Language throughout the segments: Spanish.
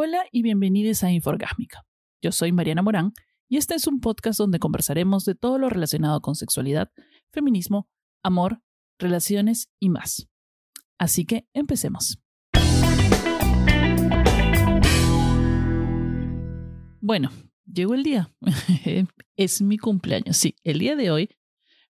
Hola y bienvenidos a Inforgásmica. Yo soy Mariana Morán y este es un podcast donde conversaremos de todo lo relacionado con sexualidad, feminismo, amor, relaciones y más. Así que empecemos. Bueno, llegó el día. es mi cumpleaños. Sí, el día de hoy,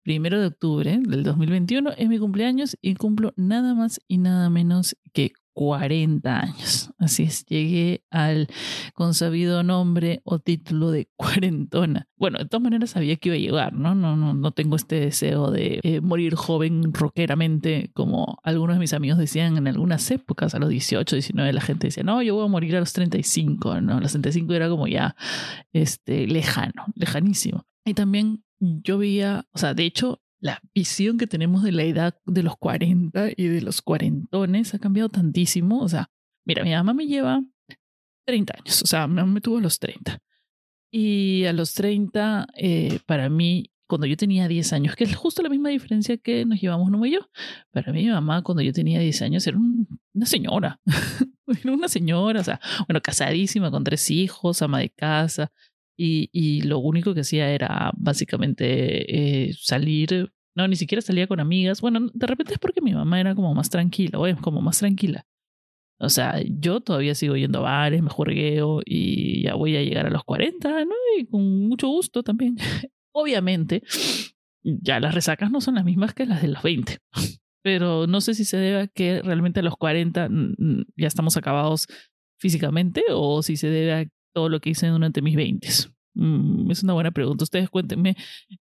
primero de octubre del 2021, es mi cumpleaños y cumplo nada más y nada menos que 40 años. Así es, llegué al consabido nombre o título de cuarentona. Bueno, de todas maneras sabía que iba a llegar, ¿no? No, no, no tengo este deseo de eh, morir joven rockeramente, como algunos de mis amigos decían en algunas épocas, a los 18, 19, la gente decía, no, yo voy a morir a los 35, ¿no? Los 35 era como ya este, lejano, lejanísimo. Y también yo veía, o sea, de hecho, la visión que tenemos de la edad de los 40 y de los cuarentones ha cambiado tantísimo. O sea, mira, mi mamá me lleva 30 años, o sea, me tuvo a los 30. Y a los 30, eh, para mí, cuando yo tenía 10 años, que es justo la misma diferencia que nos llevamos no y yo, para mí mi mamá cuando yo tenía 10 años era una señora, era una señora, o sea, bueno, casadísima con tres hijos, ama de casa, y, y lo único que hacía era básicamente eh, salir, no, ni siquiera salía con amigas. Bueno, de repente es porque mi mamá era como más tranquila, o es como más tranquila. O sea, yo todavía sigo yendo a bares, me juegueo y ya voy a llegar a los 40, ¿no? Y con mucho gusto también. Obviamente, ya las resacas no son las mismas que las de los 20. Pero no sé si se debe a que realmente a los 40 ya estamos acabados físicamente o si se debe a todo lo que hice durante mis 20. Mm, es una buena pregunta. Ustedes cuéntenme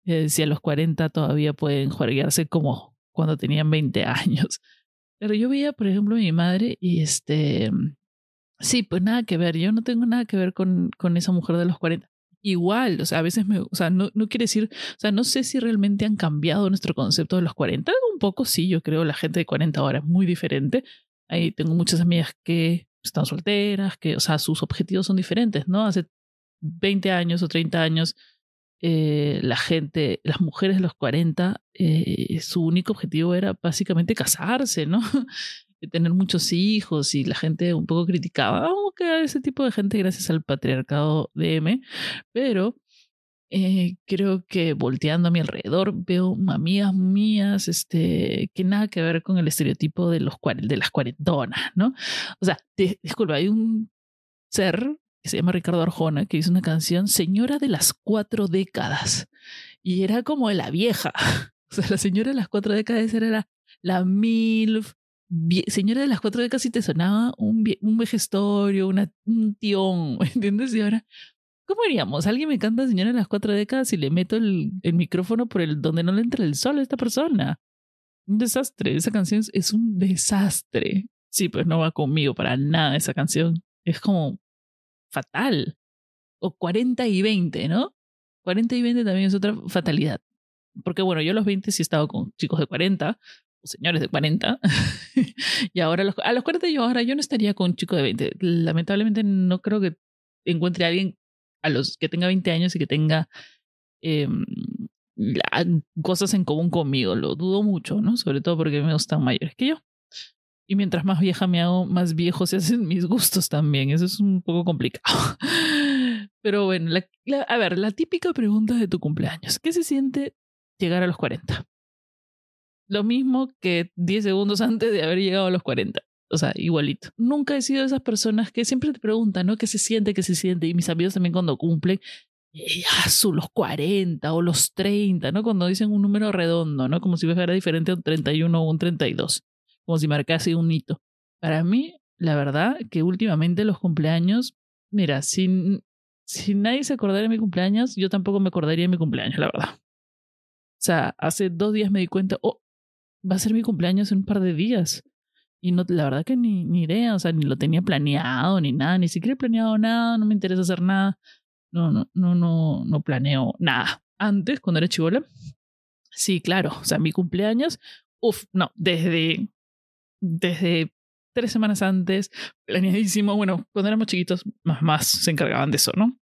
eh, si a los 40 todavía pueden jueguearse como cuando tenían 20 años. Pero yo veía, por ejemplo, a mi madre y este... Sí, pues nada que ver. Yo no tengo nada que ver con, con esa mujer de los 40 igual, o sea, a veces me, o sea, no, no quiere decir, o sea, no sé si realmente han cambiado nuestro concepto de los 40, un poco sí, yo creo, la gente de 40 ahora es muy diferente. Ahí tengo muchas amigas que están solteras, que, o sea, sus objetivos son diferentes, ¿no? Hace 20 años o 30 años, eh, la gente, las mujeres de los 40, eh, su único objetivo era básicamente casarse, ¿no? tener muchos hijos y la gente un poco criticaba, aunque a ese tipo de gente gracias al patriarcado de M, pero eh, creo que volteando a mi alrededor veo amigas mías este, que nada que ver con el estereotipo de, los, de las cuarentonas, ¿no? O sea, disculpa, hay un ser que se llama Ricardo Arjona que hizo una canción Señora de las cuatro décadas y era como la vieja. O sea, la señora de las cuatro décadas era la, la MILF, señora de las cuatro décadas y te sonaba un, un vejestorio, una, un tión, ¿entiendes? Y ahora ¿Cómo haríamos? Alguien me canta Señora de las cuatro décadas y le meto el, micrófono por el donde no le entra el sol a esta persona. Un desastre. Esa canción es un desastre. Sí, pues no va conmigo para nada esa canción. Es como fatal. O 40 y 20, ¿no? 40 y 20 también es otra fatalidad. Porque bueno, yo a los 20 sí he estado con chicos de 40 o señores de 40. y ahora a los, a los 40 yo ahora yo no estaría con un chico de 20. Lamentablemente no creo que encuentre a alguien a los que tenga 20 años y que tenga eh, cosas en común conmigo. Lo dudo mucho, ¿no? Sobre todo porque me gustan mayores que yo. Y mientras más vieja me hago, más viejos se hacen mis gustos también. Eso es un poco complicado. Pero bueno, a ver, la típica pregunta de tu cumpleaños. ¿Qué se siente llegar a los 40? Lo mismo que 10 segundos antes de haber llegado a los 40 o sea, igualito. Nunca he sido de esas personas que siempre te preguntan, ¿no? ¿Qué se siente? ¿Qué se siente? Y mis amigos también cuando cumplen, ya ah, son los 40 o los 30, ¿no? Cuando dicen un número redondo, ¿no? Como si fuera diferente a un 31 o un 32, como si marcase un hito. Para mí, la verdad que últimamente los cumpleaños, mira, si, si nadie se acordara de mi cumpleaños, yo tampoco me acordaría de mi cumpleaños, la verdad. O sea, hace dos días me di cuenta, oh, va a ser mi cumpleaños en un par de días. Y no, la verdad que ni, ni idea, o sea, ni lo tenía planeado, ni nada, ni siquiera he planeado nada, no me interesa hacer nada. No, no, no, no, no planeo nada. Antes, cuando era chivola, sí, claro, o sea, mi cumpleaños, uff, no, desde, desde tres semanas antes, planeadísimo. Bueno, cuando éramos chiquitos, más, más se encargaban de eso, ¿no?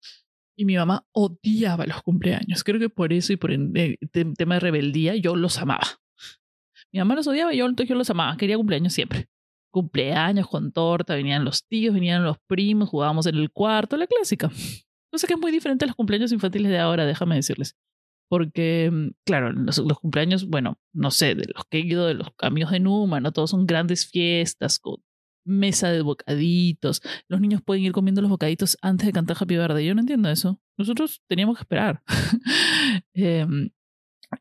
Y mi mamá odiaba los cumpleaños. Creo que por eso y por el, tema de rebeldía, yo los amaba. Mi mamá los odiaba y yo, yo los amaba. Quería cumpleaños siempre. cumpleaños con torta, venían los tíos, venían los primos, jugábamos en el cuarto, la clásica. No sé que es muy diferente a los cumpleaños infantiles de ahora, déjame decirles. Porque, mm, claro, los, los, cumpleaños, bueno, no sé, de los que he ido, de los amigos de Numa, ¿no? Todos son grandes fiestas con mesa de bocaditos. Los niños pueden ir comiendo los bocaditos antes de cantar Happy Verde. Yo no entiendo eso. Nosotros teníamos que esperar. eh,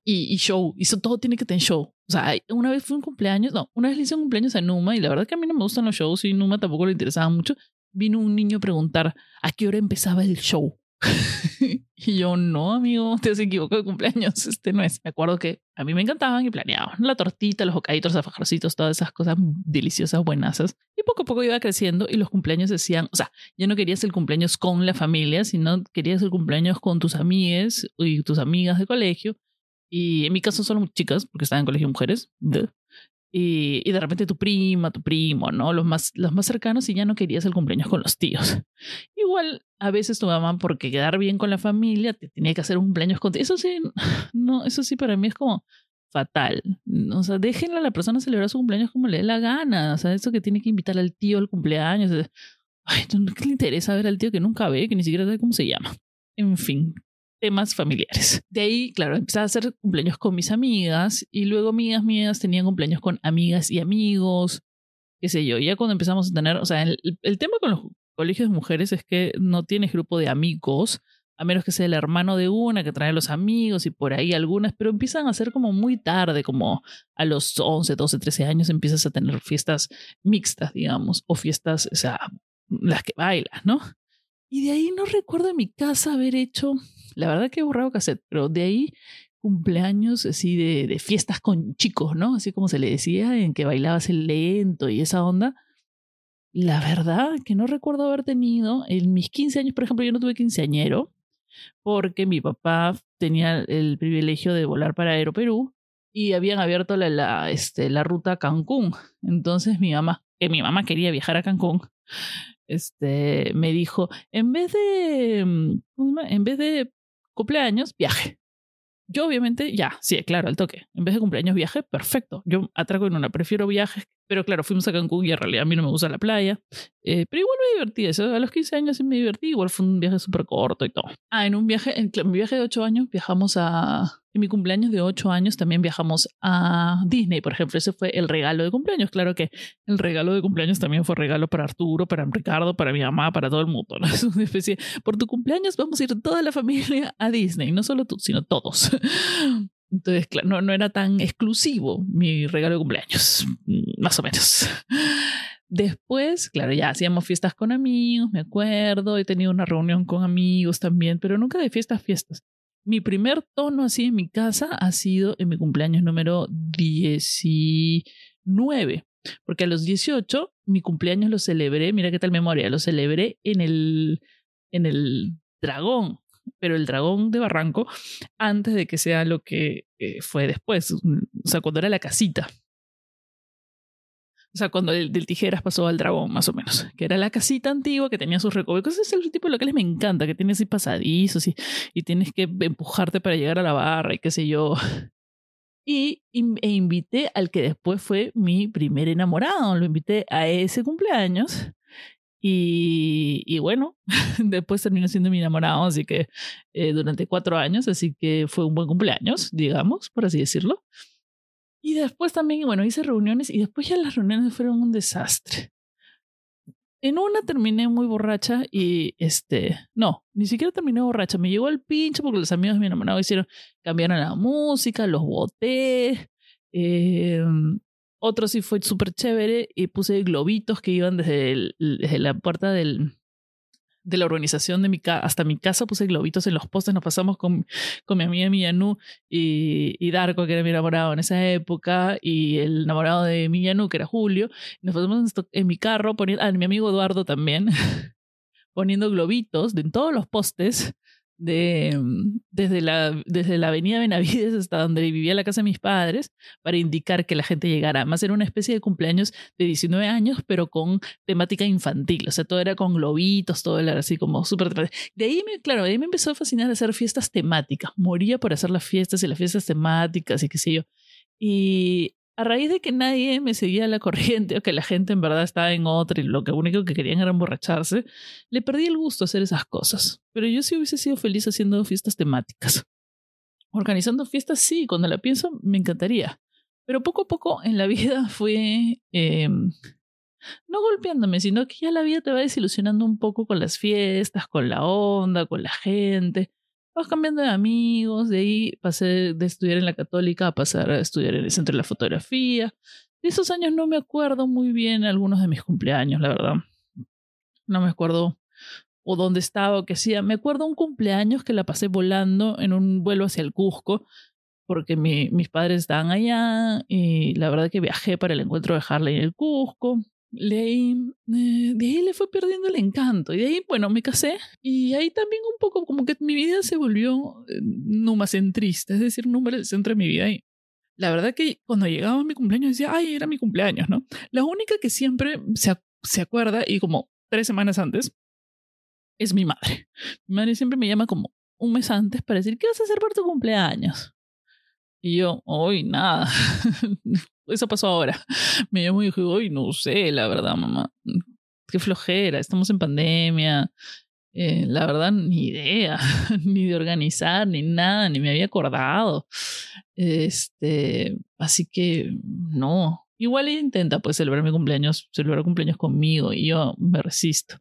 y, y, show, eso todo tiene que tener show. O sea, una vez fue un cumpleaños, no, una vez le hice un cumpleaños a Numa y la verdad que a mí no me gustan los shows y Numa tampoco le interesaba mucho. Vino un niño a preguntar a qué hora empezaba el show. y yo, no, amigo, te has equivocado de cumpleaños. Este no es. Me acuerdo que a mí me encantaban y planeaban la tortita, los bocaditos, los todas esas cosas deliciosas, buenasas. Y poco a poco iba creciendo y los cumpleaños decían, o sea, ya no querías el cumpleaños con la familia, sino querías el cumpleaños con tus amigas y tus amigas de colegio. Y en mi caso solo chicas, porque estaba en colegio de mujeres. Y, y, de repente tu prima, tu primo, ¿no? Los más, los más cercanos y ya no querías el cumpleaños con los tíos. Igual a veces tu mamá, porque quedar bien con la familia, te tenía que hacer un cumpleaños contigo. Eso sí, no, eso sí para mí es como fatal. O sea, déjenle a la persona celebrar su cumpleaños como le dé la gana. O sea, eso que tiene que invitar al tío al cumpleaños. Ay, ¿qué le interesa ver al tío que nunca ve, que ni siquiera sabe cómo se llama? En fin, temas familiares. De ahí, claro, empecé a hacer cumpleaños con mis amigas y luego amigas mías tenían cumpleaños con amigas y amigos, qué sé yo. Ya cuando empezamos a tener, o sea, el, el tema con los colegios de mujeres es que no tienes grupo de amigos, a menos que sea el hermano de una que trae a los amigos y por ahí algunas, pero empiezan a ser como muy tarde, como a los 11, 12, 13 años empiezas a tener fiestas mixtas, digamos, o fiestas, o sea, las que bailas, ¿no? Y de ahí no recuerdo en mi casa haber hecho, la verdad que he borrado cassette, pero de ahí cumpleaños así de, de, fiestas con chicos, ¿no? Así como se le decía, en que bailabas el lento y esa onda. La verdad que no recuerdo haber tenido, en mis 15 años, por ejemplo, yo no tuve quinceañero, porque mi papá tenía el privilegio de volar para Aeroperú y habían abierto la, la, este, la ruta a Cancún. Entonces mi mamá, que mi mamá quería viajar a Cancún, este, me dijo, en vez de, mm, en vez de cumpleaños, viaje. Yo obviamente, ya, sí, claro, al toque. En vez de cumpleaños, viaje, perfecto. Yo atraco en una, prefiero viajes, pero claro, fuimos a Cancún y en realidad a mí no me gusta la playa. Eh, pero igual me divertí, eso. A los 15 años sí me divertí, igual fue un viaje súper corto y todo. Ah, en un viaje, en mi viaje de 8 años viajamos a, en mi cumpleaños de 8 años también viajamos a Disney, por ejemplo. Ese fue el regalo de cumpleaños. Claro que el regalo de cumpleaños también fue regalo para Arturo, para Ricardo, para mi mamá, para todo el mundo. Es una especie, por tu cumpleaños vamos a ir toda la familia a Disney. No solo tú, sino todos. Entonces, claro, no, no era tan exclusivo mi regalo de cumpleaños, más o menos. Después, claro, ya hacíamos fiestas con amigos, me acuerdo, he tenido una reunión con amigos también, pero nunca de fiestas, fiestas. Mi primer tono así en mi casa ha sido en mi cumpleaños número 19, porque a los 18 mi cumpleaños lo celebré, mira qué tal memoria, lo celebré en el, en el dragón, pero el dragón de Barranco antes de que sea lo que eh, fue después, o sea, cuando era la casita. O sea, cuando del, del, tijeras pasó al dragón, más o menos. Que era la casita antigua que tenía sus recovecos. Ese es el tipo de locales me encanta, que tiene así pasadizos y, y tienes que empujarte para llegar a la barra y qué sé yo. Y e invité al que después fue mi primer enamorado. Lo invité a ese cumpleaños. Y, y bueno, después terminó siendo mi enamorado, así que eh, durante cuatro años, así que fue un buen cumpleaños, digamos, por así decirlo. Y después también, bueno, hice reuniones y después ya las reuniones fueron un desastre. En una terminé muy borracha y este, no, ni siquiera terminé borracha, me llegó el pinche porque los amigos de mi enamorado hicieron, cambiaron la música, los boté. Eh, otro sí fue súper chévere y puse globitos que iban desde, la puerta del, de la organización de mi casa hasta mi casa puse globitos en los postes, nos pasamos con, con mi amiga Millanu y, y Darko, que era mi enamorado en esa época, y el enamorado de Millanu, que era Julio, nos pasamos en mi carro, poniendo, ah, mi amigo Eduardo también, poniendo globitos en todos los postes de, desde, la, desde la avenida Benavides hasta donde vivía la casa de mis padres para indicar que la gente llegara. Además era una especie de cumpleaños de 19 años, pero con temática infantil. O sea, todo era con globitos, todo era así como súper... De ahí, me, claro, de ahí me empezó a fascinar hacer fiestas temáticas. Moría por hacer las fiestas y las fiestas temáticas y qué sé yo. Y a raíz de que nadie me seguía la corriente o que la gente en verdad estaba en otra y lo único que querían era emborracharse, le perdí el gusto a hacer esas cosas. Pero yo sí hubiese sido feliz haciendo fiestas temáticas. Organizando fiestas, sí, cuando la pienso, me encantaría. Pero poco a poco en la vida fue eh, no golpeándome, sino que ya la vida te va desilusionando un poco con las fiestas, con la onda, con la gente. Vas cambiando de amigos, de ahí pasé de estudiar en la católica a pasar a estudiar en el centro de la fotografía. De esos años no me acuerdo muy bien algunos de mis cumpleaños, la verdad. No me acuerdo o dónde estaba o qué hacía. Me acuerdo un cumpleaños que la pasé volando en un vuelo hacia el Cusco, porque mi, mis padres estaban allá y la verdad que viajé para el encuentro de Harley en el Cusco de ahí, eh, ahí le fue perdiendo el encanto. Y de ahí, bueno, me casé. Y ahí también un poco como que mi vida se volvió eh, numacentrista, es decir, número del centro de mi vida. Y la verdad que cuando llegaba mi cumpleaños decía, ay, era mi cumpleaños, ¿no? La única que siempre se, se acuerda, y como tres semanas antes, es mi madre. Mi madre siempre me llama como un mes antes para decir, ¿qué vas a hacer por tu cumpleaños? Y yo, hoy nada, eso pasó ahora. Me llamó y dijo, hoy no sé, la verdad, mamá. Qué flojera, estamos en pandemia. Eh, la verdad, ni idea, ni de organizar, ni nada, ni me había acordado. Este, así que no. Igual intenta pues celebrar mi cumpleaños, celebrar cumpleaños conmigo y yo me resisto.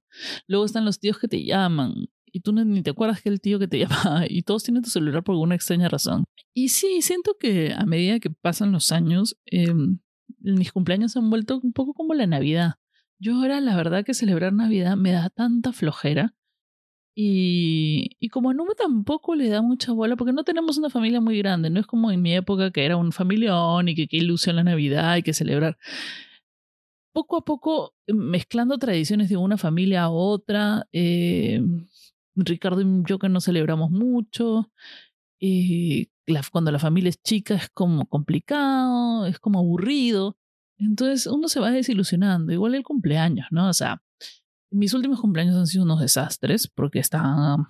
Luego están los tíos que te llaman y tú ni te acuerdas que el tío que te llamaba y todos tienen tu celular por alguna extraña razón. Y sí, siento que a medida que pasan los años, em, mis cumpleaños se han vuelto un poco como la Navidad. Yo ahora la verdad que celebrar Navidad me da tanta flojera. Y, y como no me tampoco le da mucha bola, porque no tenemos una familia muy grande, no es como en mi época que era un familión y que qué ilusión la Navidad y que celebrar poco a poco mezclando tradiciones de una familia a otra, eh, Ricardo y yo que no celebramos mucho. Y cuando la familia es chica es como complicado, es como aburrido. Entonces uno se va desilusionando. Igual el cumpleaños, ¿no? O sea, mis últimos cumpleaños han sido unos desastres porque estaba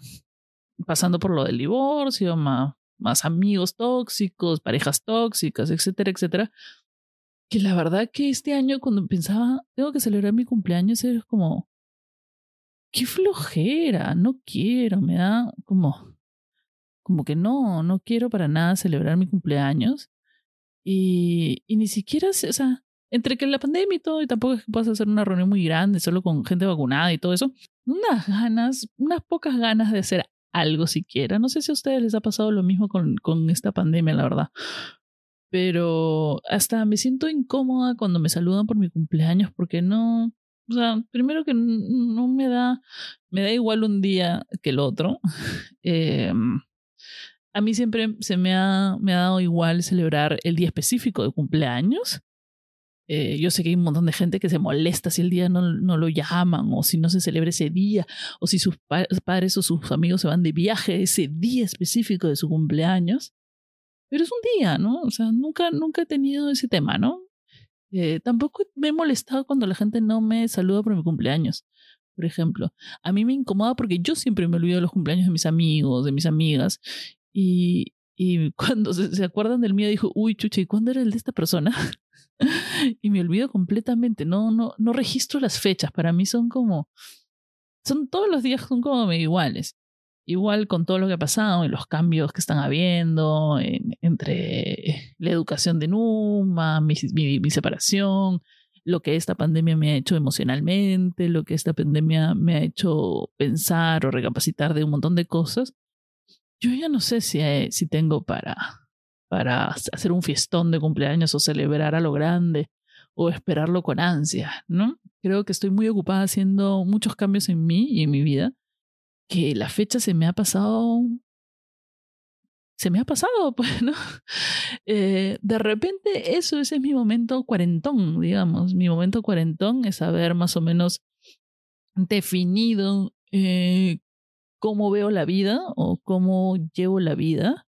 pasando por lo del divorcio, más, más amigos tóxicos, parejas tóxicas, etcétera, etcétera. Que la verdad que este año cuando pensaba, tengo que celebrar mi cumpleaños, era como, qué flojera, no quiero, me da como, como que no, no quiero para nada celebrar mi cumpleaños. Y, y ni siquiera, o sea, entre que la pandemia y todo, y tampoco es que puedas hacer una reunión muy grande, solo con gente vacunada y todo eso, unas ganas, unas pocas ganas de hacer algo siquiera. No sé si a ustedes les ha pasado lo mismo con, con esta pandemia, la verdad. Pero hasta me siento incómoda cuando me saludan por mi cumpleaños porque no, o sea, primero que no me da, me da igual un día que el otro. Em, a mí siempre se me ha, me ha dado igual celebrar el día específico de cumpleaños. Eh, yo sé que hay un montón de gente que se molesta si el día no, no lo llaman o si no se celebra ese día o si sus padres o sus amigos se van de viaje ese día específico de su cumpleaños. Pero es un día, ¿no? O sea, nunca, nunca he tenido ese tema, ¿no? Eh, tampoco me he molestado cuando la gente no me saluda por mi cumpleaños, por ejemplo. A mí me incomoda porque yo siempre me olvido de los cumpleaños de mis amigos, de mis amigas. Y, y cuando se, acuerdan del mío, dijo, uy, chucha, ¿y cuándo era el de esta persona? y me olvido completamente. No, no, no registro las fechas. Para mí son como. Son todos los días son como iguales igual con todo lo que ha pasado y los cambios que están habiendo entre la educación de Numa, mi, mi, separación, lo que esta pandemia me ha hecho emocionalmente, lo que esta pandemia me ha hecho pensar o recapacitar de un montón de cosas, yo ya no sé si, eh, si tengo para, para hacer un fiestón de cumpleaños o celebrar a lo grande o esperarlo con ansia, ¿no? Creo que estoy muy ocupada haciendo muchos cambios en mí y en mi vida que la fecha se me ha pasado se me ha pasado, pues, ¿no? Eh, de repente eso ese es mi momento cuarentón, digamos. Mi momento cuarentón es haber más o menos definido eh, cómo veo la vida o cómo llevo la vida.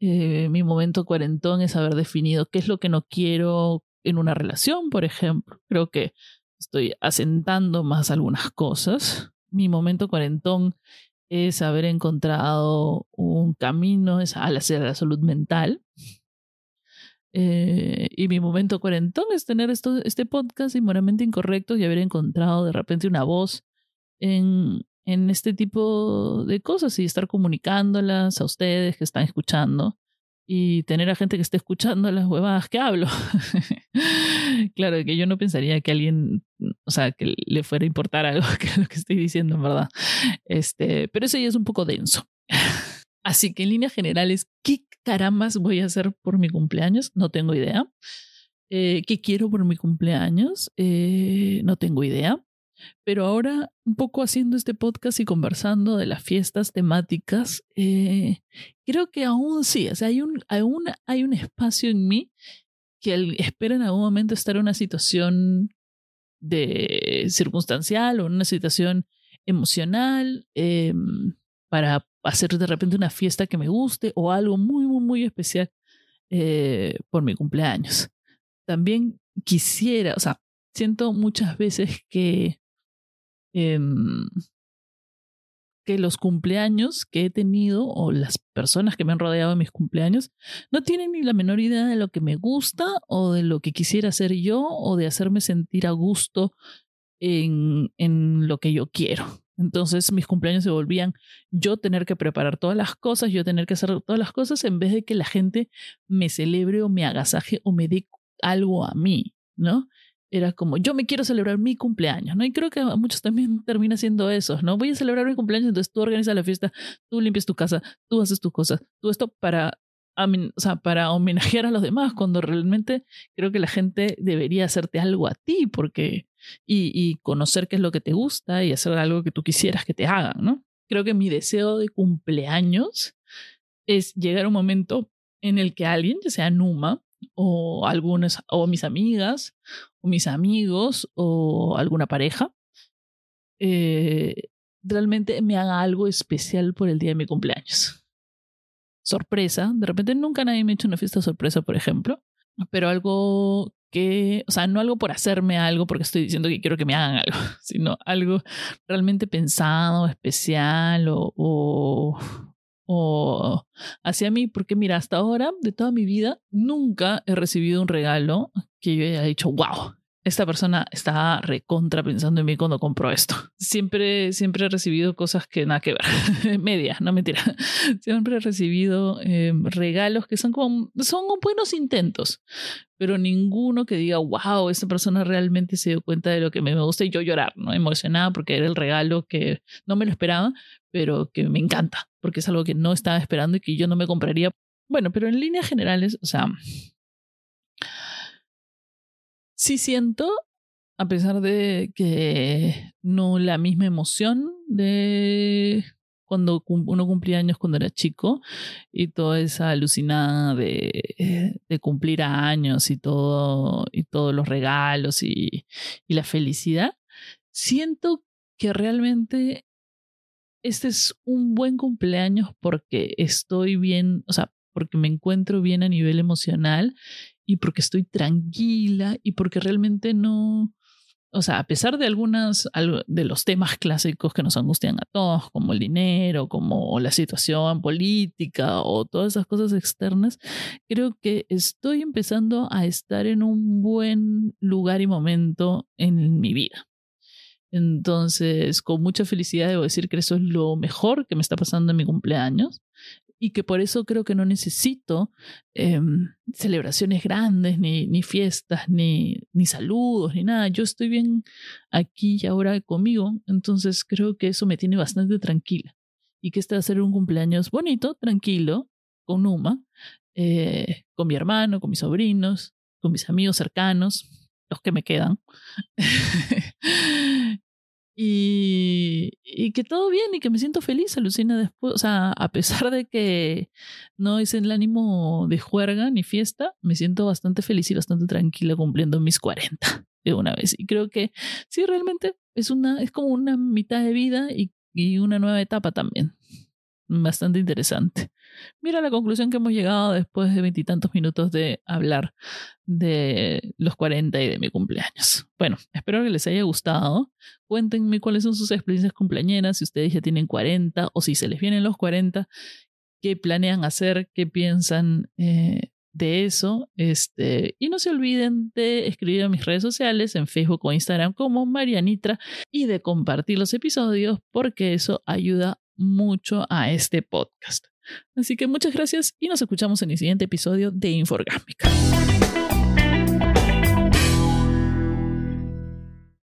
Eh, mi momento cuarentón es haber definido qué es lo que no quiero en una relación, por ejemplo. Creo que estoy asentando más algunas cosas mi momento cuarentón es haber encontrado un camino hacia la salud mental. Eh, y mi momento cuarentón es tener esto, este podcast y moralmente incorrectos y haber encontrado de repente una voz en, en este tipo de cosas y estar comunicándolas a ustedes que están escuchando y tener a gente que esté escuchando las huevadas que hablo. claro, que yo no pensaría que alguien, o sea, que le fuera a importar algo que lo que estoy diciendo, en verdad. Este, pero eso ya es un poco denso. Así que en líneas generales, ¿qué carambas voy a hacer por mi cumpleaños? No tengo idea. Eh, ¿Qué quiero por mi cumpleaños? Eh, no tengo idea. Pero ahora, un poco haciendo este podcast y conversando de las fiestas temáticas, eh, creo que aún sí, o sea, hay un, aún hay un espacio en mí que espera en algún momento estar en una situación de circunstancial o en una situación emocional em, para hacer de repente una fiesta que me guste o algo muy, muy, muy especial eh, por mi cumpleaños. También quisiera, o sea, siento muchas veces que Em, que los cumpleaños que he tenido o las personas que me han rodeado en mis cumpleaños no tienen ni la menor idea de lo que me gusta o de lo que quisiera hacer yo o de hacerme sentir a gusto en, en lo que yo quiero. Entonces mis cumpleaños se volvían yo tener que preparar todas las cosas, yo tener que hacer todas las cosas en vez de que la gente me celebre o me agasaje o me dé algo a mí, ¿no? Era como, yo me quiero celebrar mi cumpleaños, ¿no? Y creo que a muchos también termina siendo eso, ¿no? Voy a celebrar mi cumpleaños, entonces tú organizas la fiesta, tú limpias tu casa, tú haces tus cosas, tú esto para, o sea, para homenajear a los demás, cuando realmente creo que la gente debería hacerte algo a ti, porque, y, y conocer qué es lo que te gusta y hacer algo que tú quisieras que te hagan, ¿no? Creo que mi deseo de cumpleaños es llegar a un momento en el que alguien, ya sea Numa, o algunas, o mis amigas, o mis amigos, o alguna pareja, eh, realmente me haga algo especial por el día de mi cumpleaños. Sorpresa, de repente nunca nadie me ha hecho una fiesta sorpresa, por ejemplo, pero algo que, o sea, no algo por hacerme algo porque estoy diciendo que quiero que me hagan algo, sino algo realmente pensado, especial o, o hacia mí, porque mira, hasta ahora, de toda mi vida, nunca he recibido un regalo que yo haya dicho, wow, esta persona está recontra pensando en mí cuando compró esto. Siempre, siempre he recibido cosas que nada que ver. Media, no mentira. Siempre he recibido em, regalos que son como, son buenos intentos, pero ninguno que diga, wow, esta persona realmente se dio cuenta de lo que me gusta y yo llorar, ¿no? Emocionada porque era el regalo que no me lo esperaba, pero que me encanta, porque es algo que no estaba esperando y que yo no me compraría. Bueno, pero en líneas generales, o sea, sí siento, a pesar de que no la misma emoción de cuando uno cumplía años cuando era chico y toda esa alucinada de, de cumplir años y todo y todos los regalos y, y la felicidad, siento que realmente este es un buen cumpleaños porque estoy bien, o sea, porque me encuentro bien a nivel emocional y porque estoy tranquila y porque realmente no, o sea, a pesar de algunas de los temas clásicos que nos angustian a todos, como el dinero, como la situación política o todas esas cosas externas, creo que estoy empezando a estar en un buen lugar y momento en mi vida. Entonces, con mucha felicidad debo decir que eso es lo mejor que me está pasando en mi cumpleaños y que por eso creo que no necesito em, celebraciones grandes, ni, ni fiestas, ni, ni saludos, ni nada. Yo estoy bien aquí y ahora conmigo, entonces creo que eso me tiene bastante tranquila. Y que este va a ser un cumpleaños bonito, tranquilo, con Numa, eh, con mi hermano, con mis sobrinos, con mis amigos cercanos, los que me quedan. Y, y, que todo bien y que me siento feliz, alucina después. O sea, a pesar de que no es el ánimo de juerga ni fiesta, me siento bastante feliz y bastante tranquila cumpliendo mis 40 de una vez. Y creo que sí, realmente es, una, es como una mitad de vida y, y una nueva etapa también. Bastante interesante. Mira la conclusión que hemos llegado después de veintitantos minutos de hablar de los 40 y de mi cumpleaños. Bueno, espero que les haya gustado. Cuéntenme cuáles son sus experiencias cumpleañeras, si ustedes ya tienen 40 o si se les vienen los 40, qué planean hacer, qué piensan eh, de eso. Este, y no se olviden de escribir en mis redes sociales, en Facebook o Instagram como Marianitra, y de compartir los episodios porque eso ayuda mucho a este podcast. Así que muchas gracias y nos escuchamos en el siguiente episodio de Inforgámica.